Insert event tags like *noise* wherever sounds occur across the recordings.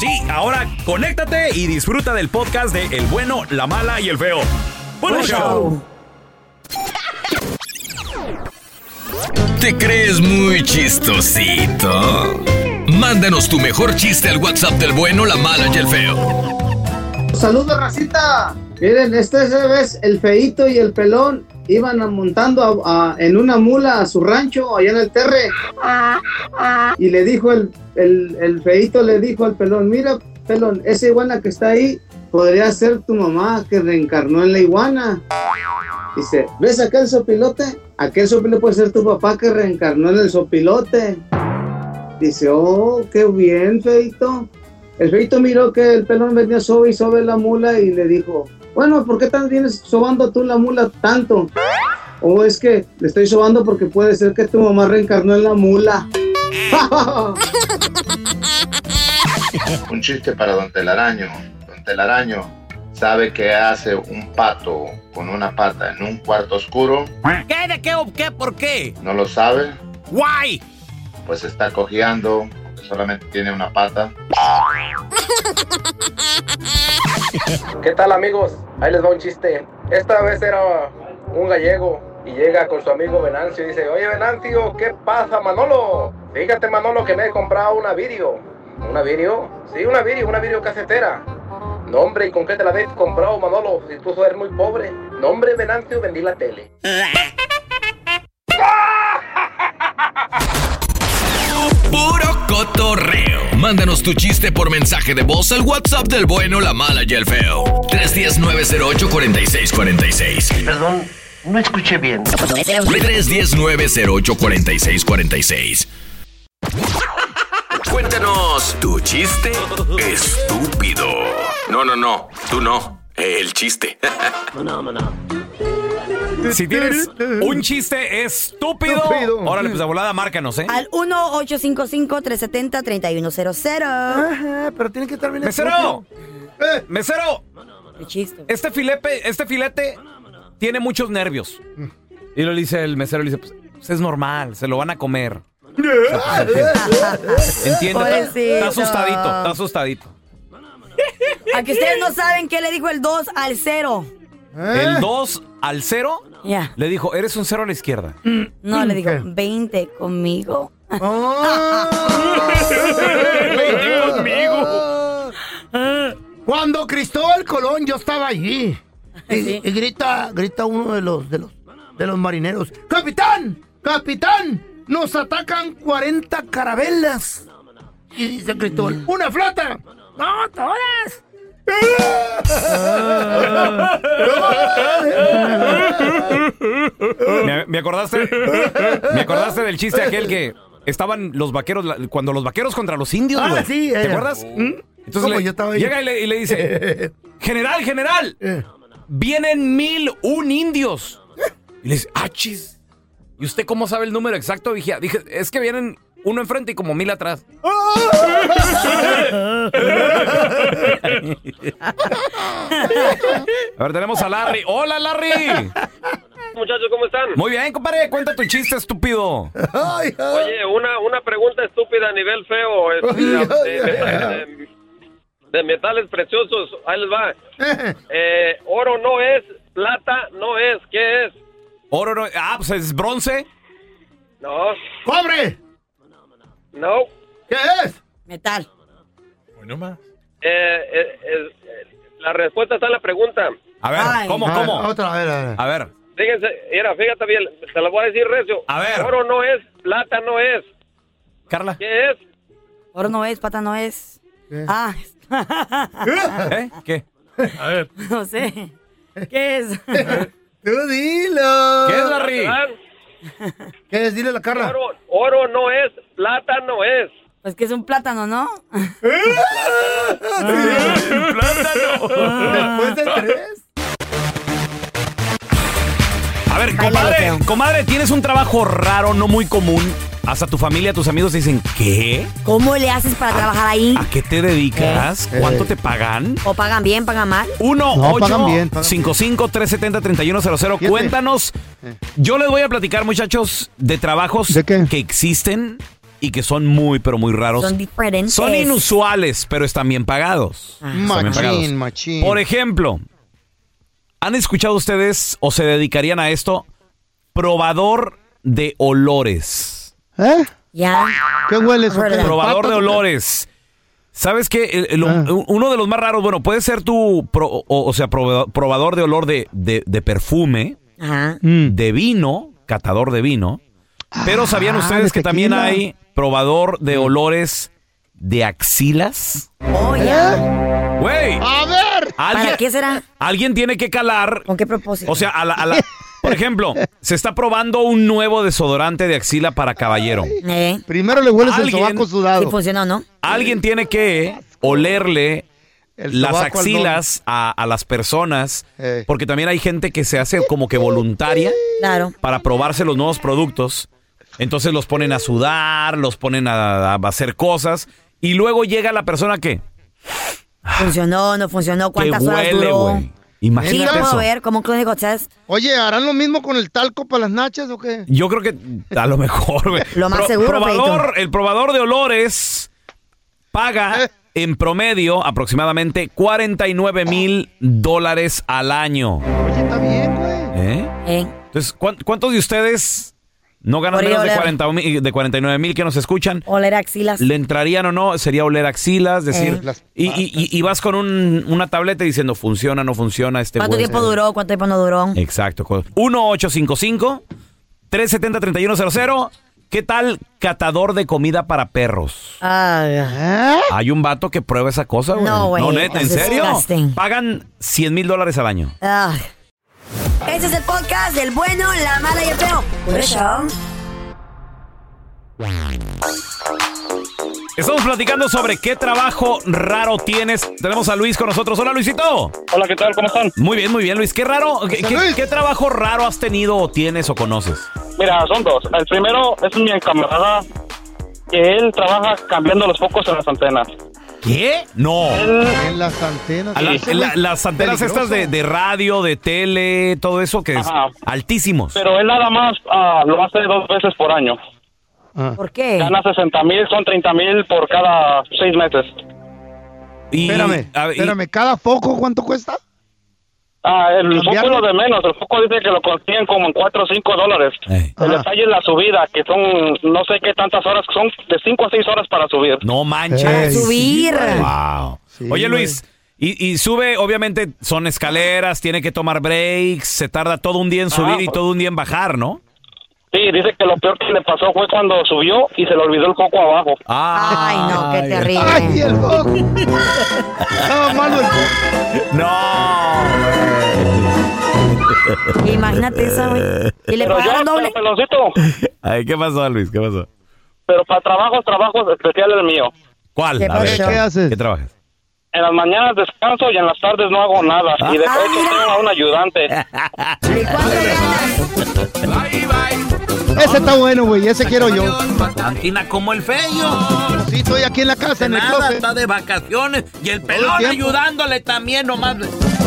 Sí, ahora conéctate y disfruta del podcast de El bueno, la mala y el feo. ¡Buen Buen show! ¿Te crees muy chistosito? Mándanos tu mejor chiste al WhatsApp del bueno, la mala y el feo. Saludos, racita. Miren, este vez el feito y el pelón iban montando en una mula a su rancho allá en el terre. Y le dijo el, el, el feito, le dijo al pelón, mira, pelón, esa iguana que está ahí podría ser tu mamá que reencarnó en la iguana. Dice, ¿ves aquel sopilote? Aquel sopilote puede ser tu papá que reencarnó en el sopilote. Dice, oh, qué bien, feito. El feito miró que el pelón venía sobe y sobe la mula y le dijo, bueno, ¿por qué tan vienes sobando tú la mula tanto? O es que le estoy sobando porque puede ser que tu mamá reencarnó en la mula. *laughs* Un chiste para Don Telaraño. Don Telaraño sabe que hace un pato con una pata en un cuarto oscuro. ¿Qué? ¿De qué? o ¿Qué? ¿Por qué? ¿No lo sabe? ¡Guay! Pues está cojeando solamente tiene una pata. *laughs* ¿Qué tal amigos? Ahí les va un chiste. Esta vez era un gallego y llega con su amigo Venancio y dice, oye Venancio, ¿qué pasa Manolo? Fíjate Manolo que me he comprado una vídeo. ¿Una vídeo? Sí, una vídeo, una vídeo casetera. No hombre, ¿y con qué te la habéis comprado Manolo? Si tú eres muy pobre. No hombre, Venancio, vendí la tele. *laughs* cotorreo. Mándanos tu chiste por mensaje de voz al WhatsApp del bueno, la mala y el feo. 310-908-4646. Perdón, no escuché bien. 310-908-4646. Cuéntanos tu chiste estúpido. No, no, no. Tú no. El chiste. Si tienes un chiste estúpido, Estúpido. órale, pues de volada, márcanos, ¿eh? Al 1-855-370-3100. Ajá, pero tiene que estar bien ¡Mesero! estúpido. Eh, ¡Mesero! Qué chiste. Este filete, este filete tiene muchos nervios. Y lo dice el mesero, le dice, pues, pues, es normal, se lo van a comer. *laughs* *laughs* Entiende, está, Pobrecito. está asustadito, está asustadito. A que ustedes no saben qué le dijo el 2 al 0. eh. El 2 al 0 Ya. le dijo, eres un cero a la izquierda. No, le dijo, ¿Qué? 20 conmigo. Ah. Cuando Cristóbal Colón yo estaba allí. Y, Sí. y grita, grita uno de los, de los de los marineros. ¡Capitán! ¡Capitán! ¡Nos atacan 40 carabelas! Y dice Cristóbal, ¡una flota! ¡No, todas! *laughs* ¿Me, me acordaste? ¿Me acordaste del chiste aquel que estaban los vaqueros, la- cuando los vaqueros contra los indios, Ah, güey? sí, ¿Te eh. acuerdas? ¿Mm? Entonces ¿Cómo? le- Yo estaba ahí. llega y le, y le dice, *laughs* general, general, Eh. vienen mil un indios. Y le dice, achis. ¿Y usted cómo sabe el número exacto? Dije, dije, es que vienen uno enfrente y como mil atrás. *laughs* A ver, tenemos a Larry. ¡Hola, Larry! Muchachos, ¿cómo están? Muy bien, compadre, cuenta tu chiste, estúpido. Oye, una, una pregunta estúpida a nivel feo. este, de, ay, de- de- de metales preciosos. Ahí les va. *laughs* Eh, oro no es, plata no es. ¿Qué es? Oro, no- ah, pues es bronce. No, ¡Cobre! no. ¿Qué es? Metal. Eh, eh, eh, eh, la respuesta está en la pregunta. A ver, Ay. ¿cómo, A ver, cómo? Otra a ver. A ver, fíjense, mira, fíjate bien, te lo voy a decir recio. A ver. Oro no es, plata no es. Carla. ¿Qué es? Oro no es, plata no es. Ah. *laughs* ¿Eh? ¿Qué? A ver. *laughs* No sé. ¿Qué es? *laughs* Tú dilo. ¿Qué es, Larry? ¿Qué es? Dile a la Carla. Oro, no es, plata no es. Pues que es un plátano, ¿no? ¿Eh? ¿Plátano? Sí, plátano. Después de tres feo. comadre, tienes un trabajo raro, no muy común. Hasta tu familia, tus amigos dicen, ¿qué? ¿Cómo le haces para trabajar ahí? ¿A qué te dedicas? Eh. ¿Cuánto te pagan? ¿O pagan bien, pagan mal? 1 No, 8 pagan bien, pagan 55 370 3100 Fíjate. Cuéntanos. Yo les voy a platicar, muchachos, de trabajos ¿De qué? que existen y que son muy, pero muy raros. Son diferentes. Son inusuales, pero están bien pagados. Ah. Están bien pagados. Machín, machín. Por ejemplo, ¿han escuchado ustedes o se dedicarían a esto? Probador de olores. ¿Eh? Ya. ¿Qué hueles? o qué? Verdad. Probador de olores. ¿Sabes qué? El- el- Ah. Uno de los más raros, bueno, puede ser tu, pro- o, o sea, proba- probador de olor de, de- de perfume, Ajá. Mm. de vino, catador de vino. Pero ¿sabían Ah, ustedes de que también hay probador de olores de axilas? Oh, ya. Güey, A ver. ¿Para qué será? alguien tiene que calar ¿Con qué propósito? O sea, a la, a la- por ejemplo, se está probando un nuevo desodorante de axila para caballero. ¿Eh? Primero le hueles el Alguien- sobaco ¿Sí sudado. funcionó o no? Alguien tiene que olerle El las sobaco al axilas a, a las personas, Eh. porque también hay gente que se hace como que voluntaria Claro. para probarse los nuevos productos. Entonces los ponen a sudar, los ponen a, a hacer cosas, y luego llega la persona que, ¿Funcionó no funcionó? que ¿Cuántas horas huele, duró? güey. Sí, Imagínate puedo eso. ver como un clínico test. Oye, ¿harán lo mismo con el talco para las nachas o qué? Yo creo que a lo mejor, güey. Lo más seguro, probador, El probador de olores paga Eh. *laughs* en promedio aproximadamente 49 mil dólares al año. Oye, está bien, güey. ¿Eh? ¿Eh? Entonces, ¿cuán- ¿cuántos de ustedes no ganan menos de, oler. 40 mil- de 49 mil que nos escuchan? Oler axilas. ¿Le entrarían o no? Sería oler axilas, decir... Eh. Y, y- y- y vas con un- una tableta diciendo, funciona, no funciona, este ¿Cuánto huele". tiempo duró? ¿Cuánto tiempo no duró? Exacto. 1-855-370-3100. ¿Qué tal catador de comida para perros? Ah, ¿Eh? Hay un vato que prueba esa cosa, güey. No, güey, neta, ¿en serio? disgusting. Pagan 100 mil dólares al año. ah. Este es el podcast del bueno, la mala y el feo. Por eso. Estamos platicando sobre qué trabajo raro tienes. Tenemos a Luis con nosotros. Hola, Luisito. Hola, ¿qué tal? ¿Cómo están? Muy bien, muy bien, Luis. ¿Qué raro, qué, qué- Luis. qué trabajo raro has tenido o tienes o conoces? Mira, son dos. El primero es mi camarada que él trabaja cambiando los focos en las antenas. ¿Qué? No. En las antenas. A la- Ese la- güey, las antenas peligroso. estas de, de radio, de tele, todo eso que es Ajá. altísimos. pero él nada más ah, lo hace dos veces por año. Ah. ¿Por qué? Gana 60 mil, son 30 mil por cada seis meses. Y- Espérame, a ver, y- espérame. ¿Cada foco cuánto cuesta? Ah, el foco es lo de menos. El foco dice que lo consiguen como en 4 o 5 dólares. Ey. El detalle es la subida, que son no sé qué tantas horas, son de 5 a 6 horas para subir. No manches. Ey, subir. sí. Wow. Sí, Oye. Luis, y, y sube, obviamente, son escaleras, tiene que tomar breaks, se tarda todo un día en subir Ah, y todo un día en bajar, ¿no? Sí, dice que lo peor que le pasó fue cuando subió y se le olvidó el foco abajo. Ay, no, qué terrible. ¡Ay, el! Estaba malo el foco. No. Imagínate eso, güey. Y le Pero yo, pagaron doble. pero, peloncito, Ay, ¿qué pasó, Luis? ¿Qué pasó? pero para trabajos, trabajos especiales el mío. ¿Cuál? ¿Qué ver? ¿Qué haces? ¿Qué trabajas? En las mañanas descanso y en las tardes no hago nada. Y de Ah, hecho tengo a un ayudante. ¿Y cuánto *laughs* ganas? Ese está bueno, güey. Ese quiero yo. Cantina como el feo. Sí, estoy aquí en la casa, en el closet. de vacaciones y el pelón ayudándole también, nomás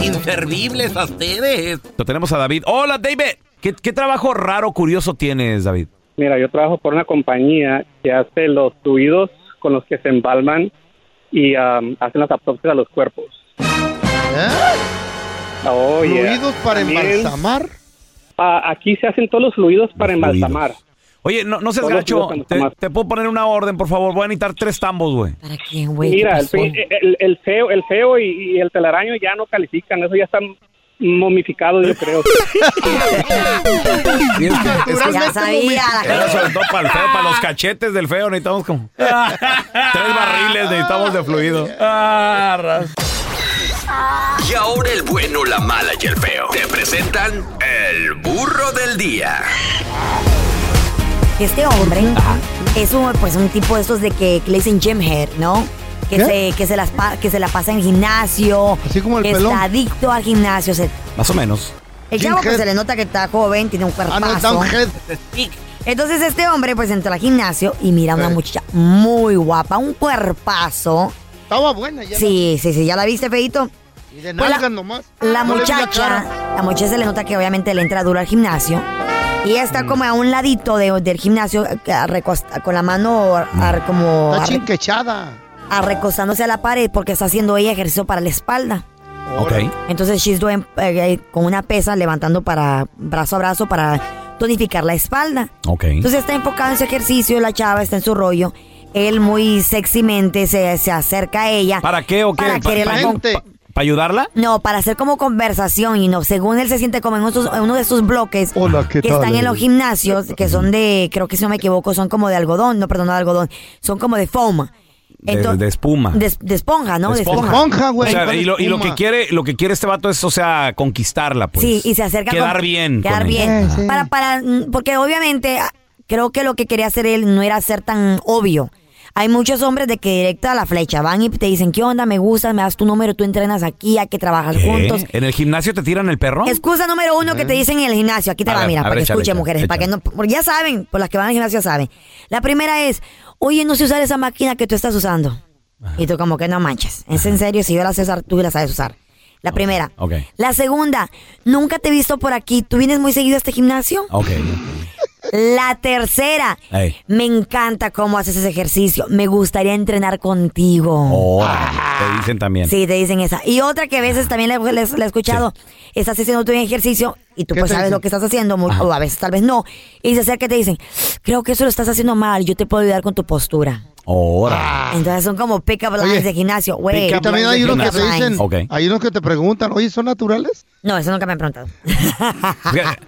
inservibles a ustedes. Tenemos a David. Hola, David. ¿Qué, qué trabajo raro, curioso tienes, David? Mira, yo trabajo por una compañía que hace los fluidos con los que se embalman y um, hacen las autopsias a los cuerpos. ¿Eh? Oh, yeah. Fluidos para También, embalsamar. Ah, aquí se hacen todos los fluidos para Los fluidos. embalsamar. Oye, no, no seas Todos gacho. Te, puedo poner una orden, por favor. Voy a necesitar tres tambos, güey. ¿Para quién, güey? Mira, ¿Qué el, el, el feo, el feo y, y el telaraño ya no califican, eso ya están momificados, yo creo. *laughs* Sí, es que- es que- Ya sabía. la Era gente. sobre todo para el feo, para los cachetes del feo necesitamos como *laughs* tres barriles necesitamos de fluido. Y ahora el bueno, la mala y el feo. Te presentan el burro del día. Este hombre es un, pues, un tipo de estos de que, que le dicen gym head, ¿no? que ¿Qué? se, que se las pa- que se la pasa en el gimnasio. Así como el que pelón. está adicto al gimnasio. se- Más o menos. el chavo pues se le nota que está joven, tiene un Ah, cuerpazo. Downhead. Entonces este hombre pues entró al gimnasio y mira a una Eh. muchacha muy guapa, un cuerpazo. Estaba buena ya. Sí, sí, sí, ¿ya la viste, feito? Y de Pues la- nomás. No muchacha, la muchacha se le nota que obviamente le entra duro al gimnasio. Y ella Mm. está como a un ladito de- del gimnasio, eh, con la mano ar- como Está arre- chinquechada. arrecostándose a la pared porque está haciendo ella ejercicio para la espalda. Ok. Entonces she's doing, eh, eh, con una pesa levantando para brazo a brazo para tonificar la espalda. Ok. Entonces está enfocada en su ejercicio, la chava está en su rollo. Él muy sexymente se, se acerca a ella. ¿Para qué o qué? Para ¿Pa- quererla pa- con- pa- ¿Para ayudarla? no, para hacer como conversación y no, según él se siente como en, uno de esos bloques Hola, ¿qué que tal? están en los gimnasios, que son de, creo que si no me equivoco, son como de algodón, no, perdón, no de algodón, son como de foam. De, espuma. de, de esponja, ¿no? De De esponja. Esponja, O güey. sea, ¿cuál y lo, y lo que quiere, lo que quiere este vato es, o sea, conquistarla, pues. Sí, y se acerca Quedar con- bien. Quedar bien. Sí, sí. Para, para, mm, porque obviamente ah, creo que lo que quería hacer él no era ser tan obvio. Hay muchos hombres de que directo a la flecha van y te dicen, ¿qué onda? Me gusta, me das tu número, tú entrenas aquí, hay que trabajar ¿Qué? juntos. ¿En el gimnasio te tiran el perro? Excusa número uno que te dicen en el gimnasio. Aquí te A va, ver, mira, a para ver, que échale, escuchen, échale, mujeres. Para que no, porque ya saben, por las que van al gimnasio saben. La primera es, oye, no sé usar esa máquina que tú estás usando. Y tú como que no manches. Es en serio, si yo la sé usar, tú la sabes usar. La primera. La segunda, nunca te he visto por aquí. ¿Tú vienes muy seguido a este gimnasio? Ok. La tercera, Ey. me encanta cómo haces ese ejercicio. Me gustaría entrenar contigo. Órale, te dicen también. Sí, te dicen esa. Y otra que a veces también le, le- le he escuchado, estás haciendo tu ejercicio y tú ¿Qué pues te sabes dicen? lo que estás haciendo, mu- o a veces tal vez no. Y se acerca y te dicen, creo que eso lo estás haciendo mal, yo te puedo ayudar con tu postura. Órale. Entonces son como pick-up lines de gimnasio. Güey, Y también hay unos que te dicen, hay unos que te preguntan, oye, ¿son naturales? No, eso nunca me han preguntado. Fíjate,